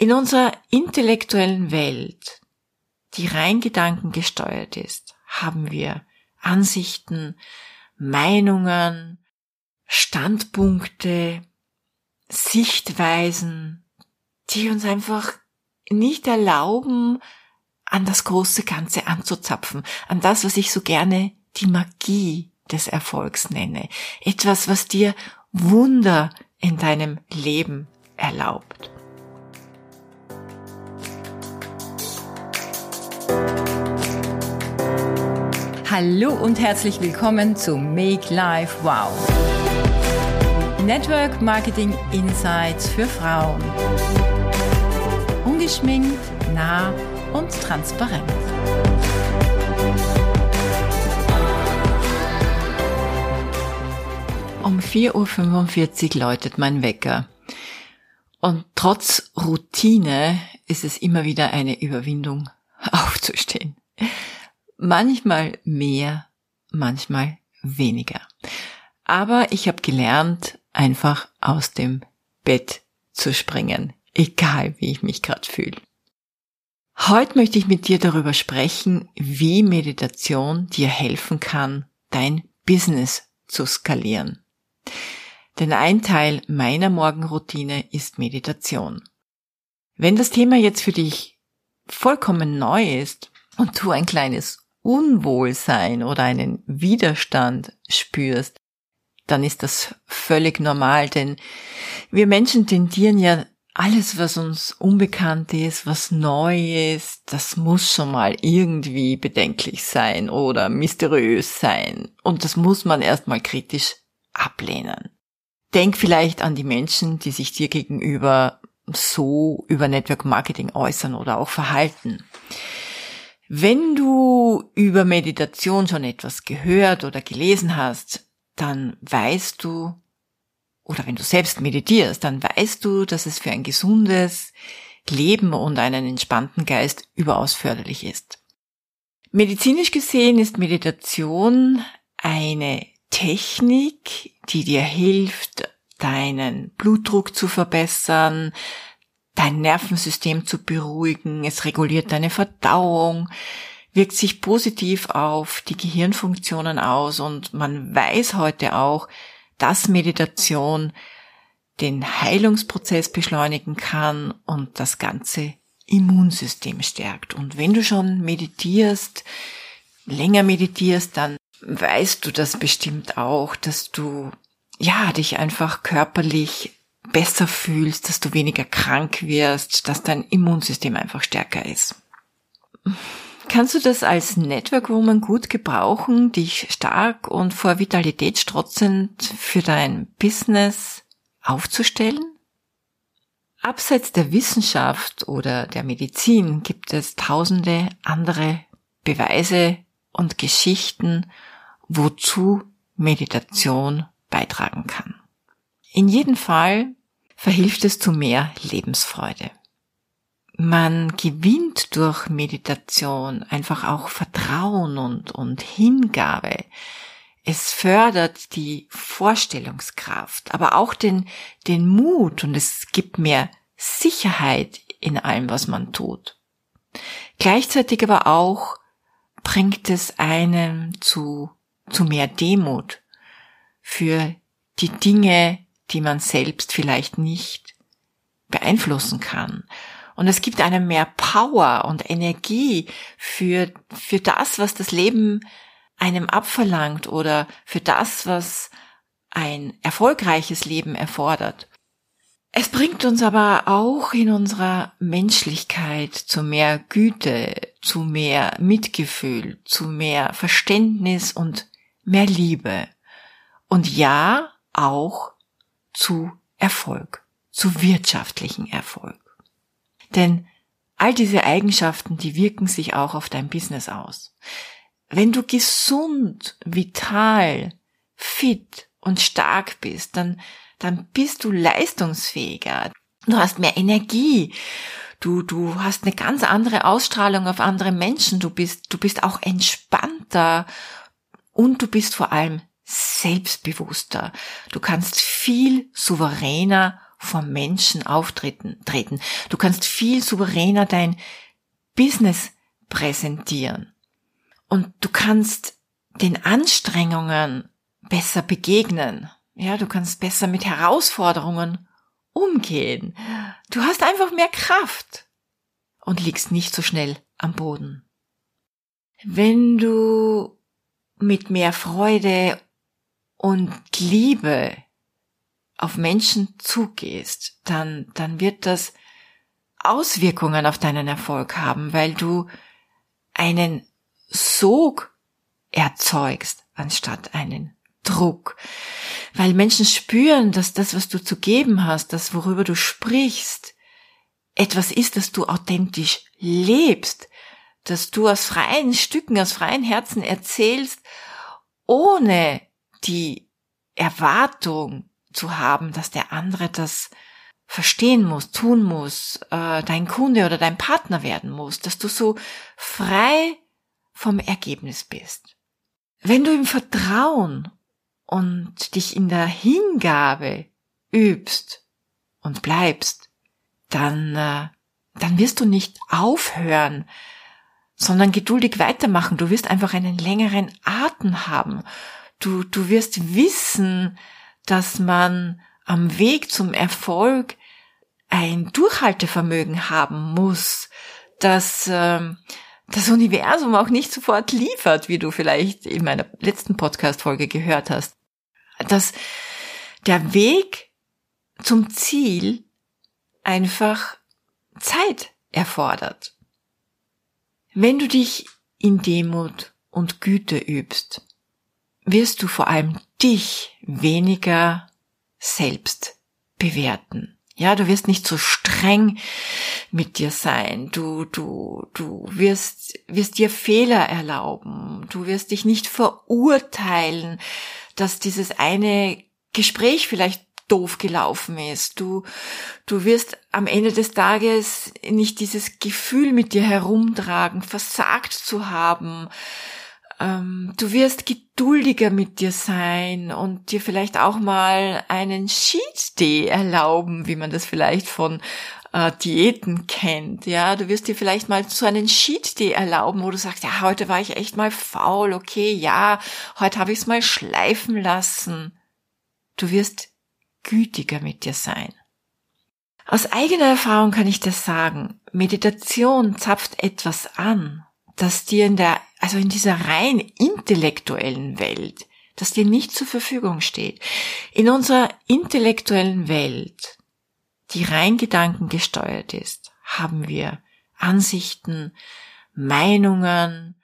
In unserer intellektuellen Welt, die rein gedankengesteuert ist, haben wir Ansichten, Meinungen, Standpunkte, Sichtweisen, die uns einfach nicht erlauben, an das große Ganze anzuzapfen, an das, was ich so gerne die Magie des Erfolgs nenne. Etwas, was dir Wunder in deinem Leben erlaubt. Hallo und herzlich willkommen zu Make Life Wow. Network Marketing Insights für Frauen. Ungeschminkt, nah und transparent. Um 4.45 Uhr läutet mein Wecker. Und trotz Routine ist es immer wieder eine Überwindung, aufzustehen. Manchmal mehr, manchmal weniger. Aber ich habe gelernt, einfach aus dem Bett zu springen, egal wie ich mich gerade fühle. Heute möchte ich mit dir darüber sprechen, wie Meditation dir helfen kann, dein Business zu skalieren. Denn ein Teil meiner Morgenroutine ist Meditation. Wenn das Thema jetzt für dich vollkommen neu ist und du ein kleines Unwohlsein oder einen Widerstand spürst, dann ist das völlig normal, denn wir Menschen tendieren ja alles, was uns unbekannt ist, was neu ist, das muss schon mal irgendwie bedenklich sein oder mysteriös sein. Und das muss man erstmal kritisch ablehnen. Denk vielleicht an die Menschen, die sich dir gegenüber so über Network Marketing äußern oder auch verhalten. Wenn du über Meditation schon etwas gehört oder gelesen hast, dann weißt du, oder wenn du selbst meditierst, dann weißt du, dass es für ein gesundes Leben und einen entspannten Geist überaus förderlich ist. Medizinisch gesehen ist Meditation eine Technik, die dir hilft, deinen Blutdruck zu verbessern, dein Nervensystem zu beruhigen, es reguliert deine Verdauung, wirkt sich positiv auf die Gehirnfunktionen aus und man weiß heute auch, dass Meditation den Heilungsprozess beschleunigen kann und das ganze Immunsystem stärkt. Und wenn du schon meditierst, länger meditierst, dann weißt du das bestimmt auch, dass du ja dich einfach körperlich besser fühlst, dass du weniger krank wirst, dass dein Immunsystem einfach stärker ist. Kannst du das als Network Woman gut gebrauchen, dich stark und vor Vitalität strotzend für dein Business aufzustellen? Abseits der Wissenschaft oder der Medizin gibt es tausende andere Beweise und Geschichten, wozu Meditation beitragen kann. In jedem Fall verhilft es zu mehr Lebensfreude man gewinnt durch Meditation einfach auch Vertrauen und, und Hingabe. Es fördert die Vorstellungskraft, aber auch den, den Mut und es gibt mehr Sicherheit in allem, was man tut. Gleichzeitig aber auch bringt es einen zu, zu mehr Demut für die Dinge, die man selbst vielleicht nicht beeinflussen kann und es gibt einem mehr Power und Energie für, für das, was das Leben einem abverlangt oder für das, was ein erfolgreiches Leben erfordert. Es bringt uns aber auch in unserer Menschlichkeit zu mehr Güte, zu mehr Mitgefühl, zu mehr Verständnis und mehr Liebe. Und ja, auch zu Erfolg, zu wirtschaftlichen Erfolg. Denn all diese Eigenschaften, die wirken sich auch auf dein Business aus. Wenn du gesund, vital, fit und stark bist, dann, dann bist du leistungsfähiger. Du hast mehr Energie. Du, du hast eine ganz andere Ausstrahlung auf andere Menschen. Du bist, du bist auch entspannter und du bist vor allem selbstbewusster. Du kannst viel souveräner vor Menschen auftreten, treten. Du kannst viel souveräner dein Business präsentieren. Und du kannst den Anstrengungen besser begegnen. Ja, du kannst besser mit Herausforderungen umgehen. Du hast einfach mehr Kraft und liegst nicht so schnell am Boden. Wenn du mit mehr Freude und Liebe auf Menschen zugehst, dann, dann wird das Auswirkungen auf deinen Erfolg haben, weil du einen Sog erzeugst anstatt einen Druck. Weil Menschen spüren, dass das, was du zu geben hast, das, worüber du sprichst, etwas ist, das du authentisch lebst, dass du aus freien Stücken, aus freien Herzen erzählst, ohne die Erwartung zu haben, dass der andere das verstehen muss, tun muss, äh, dein Kunde oder dein Partner werden muss, dass du so frei vom Ergebnis bist. Wenn du im Vertrauen und dich in der Hingabe übst und bleibst, dann, äh, dann wirst du nicht aufhören, sondern geduldig weitermachen. Du wirst einfach einen längeren Atem haben. Du, du wirst wissen, dass man am Weg zum Erfolg ein Durchhaltevermögen haben muss, dass ähm, das Universum auch nicht sofort liefert, wie du vielleicht in meiner letzten Podcast-Folge gehört hast. Dass der Weg zum Ziel einfach Zeit erfordert. Wenn du dich in Demut und Güte übst, wirst du vor allem dich weniger selbst bewerten. Ja, du wirst nicht so streng mit dir sein. Du, du, du wirst, wirst dir Fehler erlauben. Du wirst dich nicht verurteilen, dass dieses eine Gespräch vielleicht doof gelaufen ist. Du, du wirst am Ende des Tages nicht dieses Gefühl mit dir herumtragen, versagt zu haben, ähm, du wirst geduldiger mit dir sein und dir vielleicht auch mal einen Cheat Day erlauben, wie man das vielleicht von äh, Diäten kennt. Ja, du wirst dir vielleicht mal so einen Cheat Day erlauben, wo du sagst, ja, heute war ich echt mal faul, okay, ja, heute habe ich es mal schleifen lassen. Du wirst gütiger mit dir sein. Aus eigener Erfahrung kann ich das sagen. Meditation zapft etwas an, das dir in der also in dieser rein intellektuellen Welt, das dir nicht zur Verfügung steht. In unserer intellektuellen Welt, die rein gedankengesteuert ist, haben wir Ansichten, Meinungen,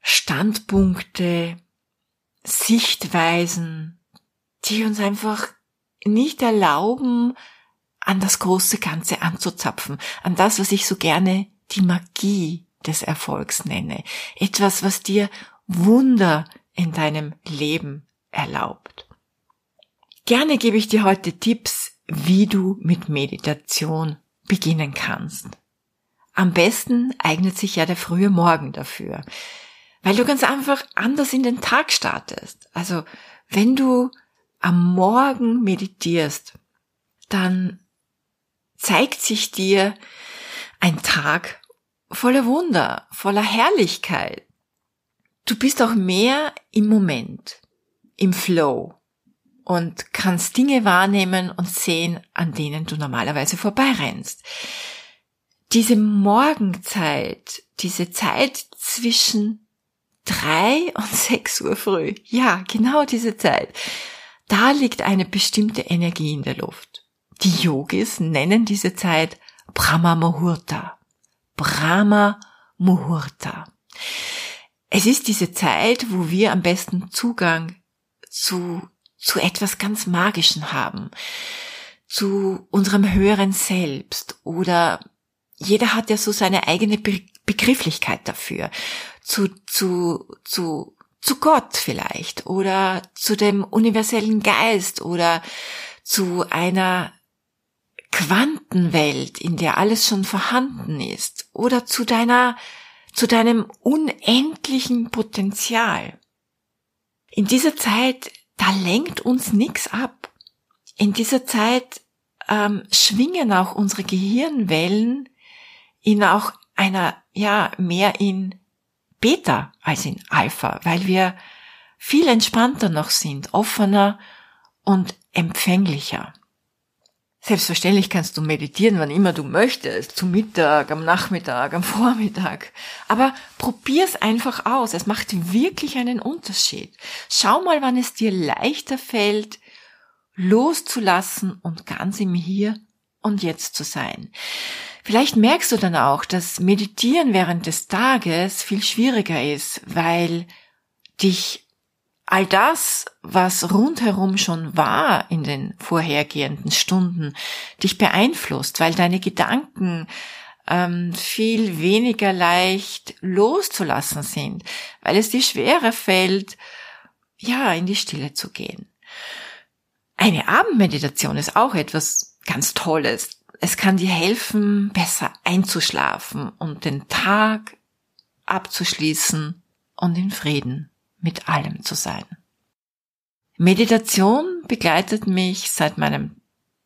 Standpunkte, Sichtweisen, die uns einfach nicht erlauben, an das große Ganze anzuzapfen, an das, was ich so gerne die Magie des Erfolgs nenne. Etwas, was dir Wunder in deinem Leben erlaubt. Gerne gebe ich dir heute Tipps, wie du mit Meditation beginnen kannst. Am besten eignet sich ja der frühe Morgen dafür, weil du ganz einfach anders in den Tag startest. Also wenn du am Morgen meditierst, dann zeigt sich dir ein Tag voller Wunder, voller Herrlichkeit. Du bist auch mehr im Moment, im Flow und kannst Dinge wahrnehmen und sehen, an denen du normalerweise vorbeirennst. Diese Morgenzeit, diese Zeit zwischen drei und sechs Uhr früh, ja, genau diese Zeit, da liegt eine bestimmte Energie in der Luft. Die Yogis nennen diese Zeit Brahma Muhurta. Brahma Muhurta. Es ist diese Zeit, wo wir am besten Zugang zu, zu etwas ganz Magischen haben, zu unserem höheren Selbst. Oder jeder hat ja so seine eigene Begrifflichkeit dafür, zu, zu, zu, zu Gott vielleicht. Oder zu dem universellen Geist. Oder zu einer Quantenwelt, in der alles schon vorhanden ist, oder zu deiner, zu deinem unendlichen Potenzial. In dieser Zeit, da lenkt uns nichts ab. In dieser Zeit ähm, schwingen auch unsere Gehirnwellen in auch einer, ja, mehr in Beta als in Alpha, weil wir viel entspannter noch sind, offener und empfänglicher. Selbstverständlich kannst du meditieren, wann immer du möchtest, zum Mittag, am Nachmittag, am Vormittag. Aber probier's einfach aus. Es macht wirklich einen Unterschied. Schau mal, wann es dir leichter fällt, loszulassen und ganz im Hier und Jetzt zu sein. Vielleicht merkst du dann auch, dass Meditieren während des Tages viel schwieriger ist, weil dich all das, was rundherum schon war in den vorhergehenden Stunden, dich beeinflusst, weil deine Gedanken ähm, viel weniger leicht loszulassen sind, weil es dir schwerer fällt, ja, in die Stille zu gehen. Eine Abendmeditation ist auch etwas ganz Tolles. Es kann dir helfen, besser einzuschlafen und den Tag abzuschließen und in Frieden mit allem zu sein. Meditation begleitet mich seit meinem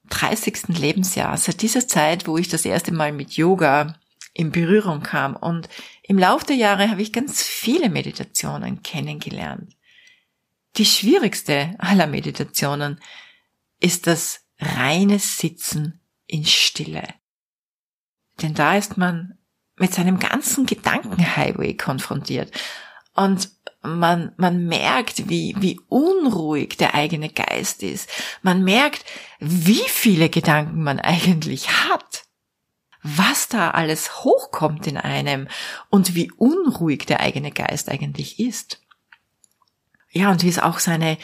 30. Lebensjahr, seit dieser Zeit, wo ich das erste Mal mit Yoga in Berührung kam. Und im Laufe der Jahre habe ich ganz viele Meditationen kennengelernt. Die schwierigste aller Meditationen ist das reine Sitzen in Stille. Denn da ist man mit seinem ganzen Gedankenhighway konfrontiert. Und man, man merkt, wie, wie unruhig der eigene Geist ist. Man merkt, wie viele Gedanken man eigentlich hat. Was da alles hochkommt in einem und wie unruhig der eigene Geist eigentlich ist. Ja, und wie es auch seine,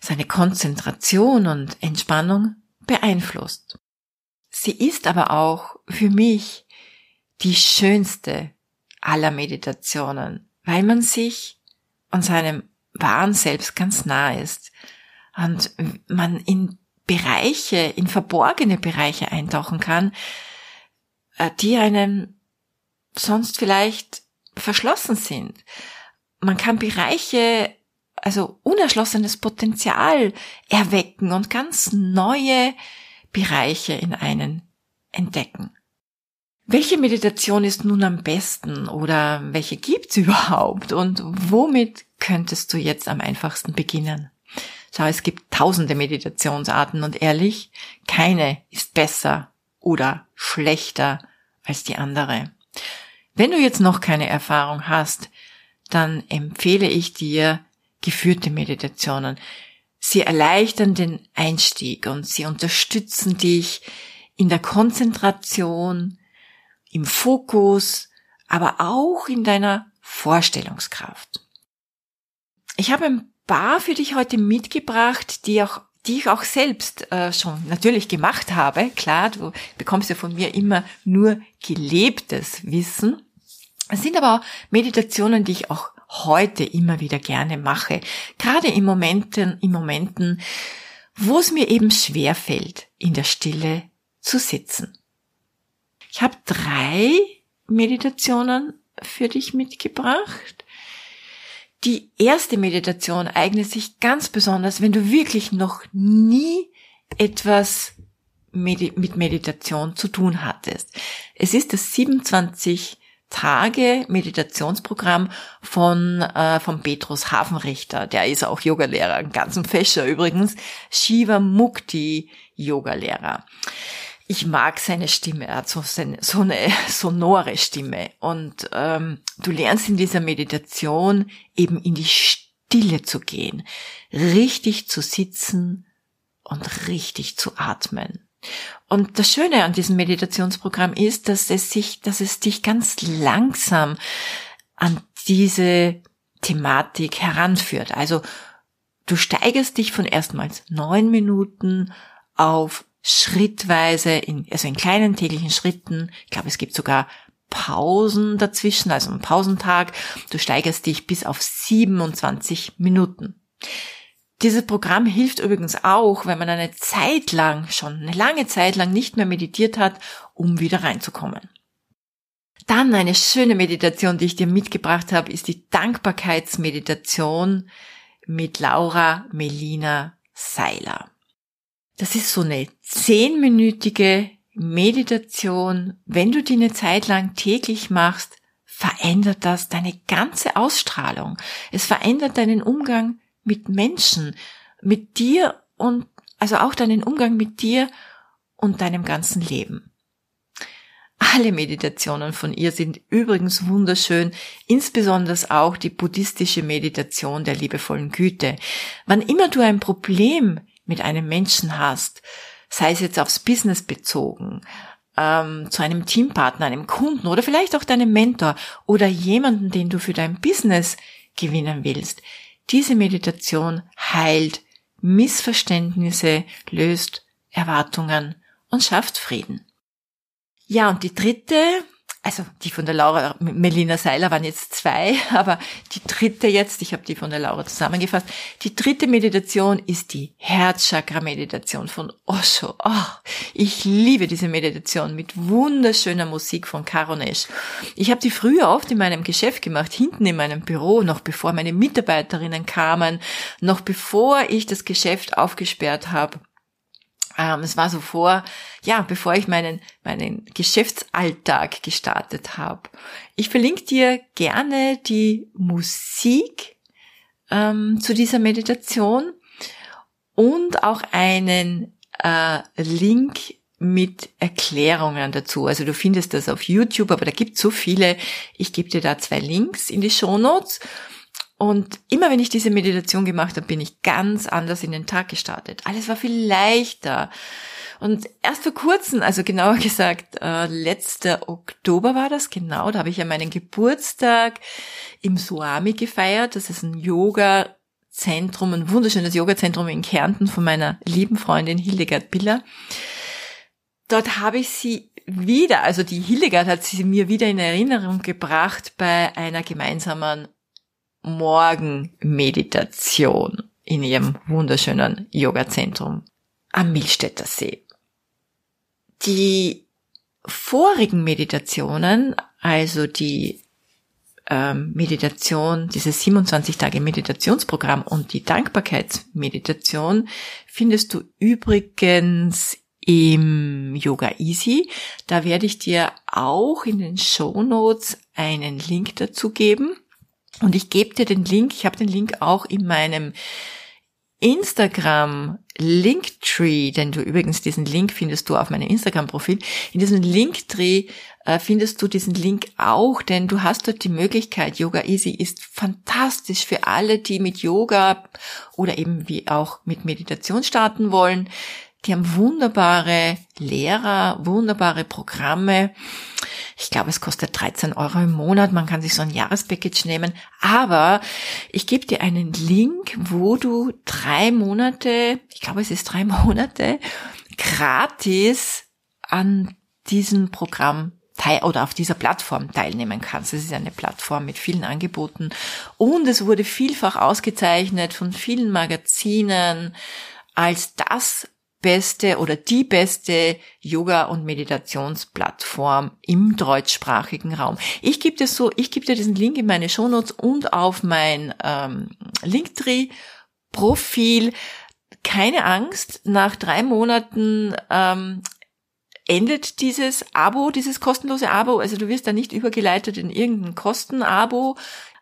seine Konzentration und Entspannung beeinflusst. Sie ist aber auch für mich die schönste aller Meditationen, weil man sich und seinem wahren Selbst ganz nah ist und man in Bereiche, in verborgene Bereiche eintauchen kann, äh, die einem sonst vielleicht verschlossen sind. Man kann Bereiche, also unerschlossenes Potenzial erwecken und ganz neue Bereiche in einen entdecken. Welche Meditation ist nun am besten oder welche gibt's überhaupt und womit könntest du jetzt am einfachsten beginnen? Schau, es gibt tausende Meditationsarten und ehrlich, keine ist besser oder schlechter als die andere. Wenn du jetzt noch keine Erfahrung hast, dann empfehle ich dir geführte Meditationen. Sie erleichtern den Einstieg und sie unterstützen dich in der Konzentration, im Fokus, aber auch in deiner Vorstellungskraft. Ich habe ein paar für dich heute mitgebracht, die auch die ich auch selbst äh, schon natürlich gemacht habe. Klar, du bekommst ja von mir immer nur gelebtes Wissen. Es sind aber auch Meditationen, die ich auch heute immer wieder gerne mache. Gerade in Momenten, in Momenten, wo es mir eben schwer fällt, in der Stille zu sitzen. Ich habe drei Meditationen für dich mitgebracht. Die erste Meditation eignet sich ganz besonders, wenn du wirklich noch nie etwas mit Meditation zu tun hattest. Es ist das 27 Tage Meditationsprogramm von äh, von Petrus Hafenrichter. Der ist auch Yogalehrer, ein ganzen Fäscher übrigens. Shiva Mukti Yogalehrer ich mag seine Stimme, er hat so, seine, so eine sonore Stimme. Und ähm, du lernst in dieser Meditation eben in die Stille zu gehen, richtig zu sitzen und richtig zu atmen. Und das Schöne an diesem Meditationsprogramm ist, dass es sich, dass es dich ganz langsam an diese Thematik heranführt. Also du steigerst dich von erstmals neun Minuten auf schrittweise, in, also in kleinen täglichen Schritten. Ich glaube, es gibt sogar Pausen dazwischen, also einen Pausentag. Du steigerst dich bis auf 27 Minuten. Dieses Programm hilft übrigens auch, wenn man eine Zeit lang, schon eine lange Zeit lang nicht mehr meditiert hat, um wieder reinzukommen. Dann eine schöne Meditation, die ich dir mitgebracht habe, ist die Dankbarkeitsmeditation mit Laura Melina Seiler. Das ist so eine zehnminütige Meditation, wenn du die eine Zeit lang täglich machst, verändert das deine ganze Ausstrahlung. Es verändert deinen Umgang mit Menschen, mit dir und also auch deinen Umgang mit dir und deinem ganzen Leben. Alle Meditationen von ihr sind übrigens wunderschön, insbesondere auch die buddhistische Meditation der liebevollen Güte. Wann immer du ein Problem mit einem Menschen hast, sei es jetzt aufs Business bezogen, ähm, zu einem Teampartner, einem Kunden oder vielleicht auch deinem Mentor oder jemanden, den du für dein Business gewinnen willst. Diese Meditation heilt Missverständnisse, löst Erwartungen und schafft Frieden. Ja, und die dritte also die von der Laura, Melina Seiler waren jetzt zwei, aber die dritte jetzt, ich habe die von der Laura zusammengefasst, die dritte Meditation ist die Herzchakra-Meditation von Osho. Oh, ich liebe diese Meditation mit wunderschöner Musik von Karonesh. Ich habe die früher oft in meinem Geschäft gemacht, hinten in meinem Büro, noch bevor meine Mitarbeiterinnen kamen, noch bevor ich das Geschäft aufgesperrt habe. Ähm, es war so vor, ja, bevor ich meinen, meinen Geschäftsalltag gestartet habe. Ich verlinke dir gerne die Musik ähm, zu dieser Meditation und auch einen äh, Link mit Erklärungen dazu. Also du findest das auf YouTube, aber da gibt so viele. Ich gebe dir da zwei Links in die Show Notes und immer wenn ich diese Meditation gemacht habe, bin ich ganz anders in den Tag gestartet. Alles war viel leichter. Und erst vor kurzem, also genauer gesagt, äh, letzter Oktober war das genau, da habe ich ja meinen Geburtstag im Suami gefeiert. Das ist ein Yoga-Zentrum, ein wunderschönes Yoga-Zentrum in Kärnten von meiner lieben Freundin Hildegard Biller. Dort habe ich sie wieder, also die Hildegard hat sie mir wieder in Erinnerung gebracht bei einer gemeinsamen Morgenmeditation in ihrem wunderschönen Yoga-Zentrum am Milstädter See. Die vorigen Meditationen, also die ähm, Meditation, dieses 27 Tage Meditationsprogramm und die Dankbarkeitsmeditation findest du übrigens im Yoga Easy. Da werde ich dir auch in den Show Notes einen Link dazu geben. Und ich gebe dir den Link, ich habe den Link auch in meinem Instagram Linktree, denn du übrigens diesen Link findest du auf meinem Instagram-Profil. In diesem Linktree äh, findest du diesen Link auch, denn du hast dort die Möglichkeit, Yoga Easy ist fantastisch für alle, die mit Yoga oder eben wie auch mit Meditation starten wollen. Die haben wunderbare Lehrer, wunderbare Programme. Ich glaube, es kostet 13 Euro im Monat. Man kann sich so ein Jahrespackage nehmen. Aber ich gebe dir einen Link, wo du drei Monate, ich glaube, es ist drei Monate, gratis an diesem Programm teil oder auf dieser Plattform teilnehmen kannst. Es ist eine Plattform mit vielen Angeboten und es wurde vielfach ausgezeichnet von vielen Magazinen als das beste oder die beste Yoga- und Meditationsplattform im deutschsprachigen Raum. Ich gebe dir so, ich gebe dir diesen Link in meine Shownotes und auf mein ähm, Linktree-Profil. Keine Angst, nach drei Monaten ähm, endet dieses Abo, dieses kostenlose Abo. Also du wirst da nicht übergeleitet in irgendein Kostenabo.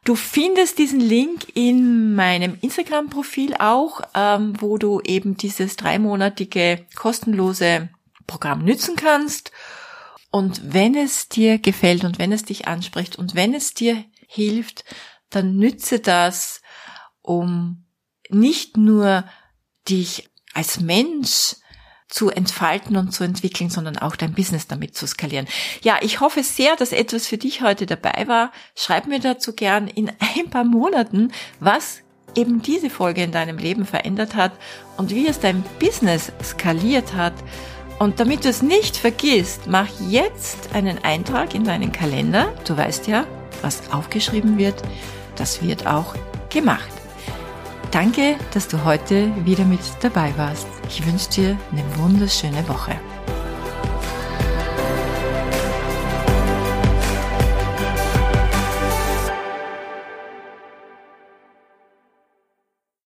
Du findest diesen Link in meinem Instagram-Profil auch, ähm, wo du eben dieses dreimonatige kostenlose Programm nützen kannst. Und wenn es dir gefällt und wenn es dich anspricht und wenn es dir hilft, dann nütze das, um nicht nur dich als Mensch zu entfalten und zu entwickeln, sondern auch dein Business damit zu skalieren. Ja, ich hoffe sehr, dass etwas für dich heute dabei war. Schreib mir dazu gern in ein paar Monaten, was eben diese Folge in deinem Leben verändert hat und wie es dein Business skaliert hat. Und damit du es nicht vergisst, mach jetzt einen Eintrag in deinen Kalender. Du weißt ja, was aufgeschrieben wird, das wird auch gemacht. Danke, dass du heute wieder mit dabei warst. Ich wünsche dir eine wunderschöne Woche.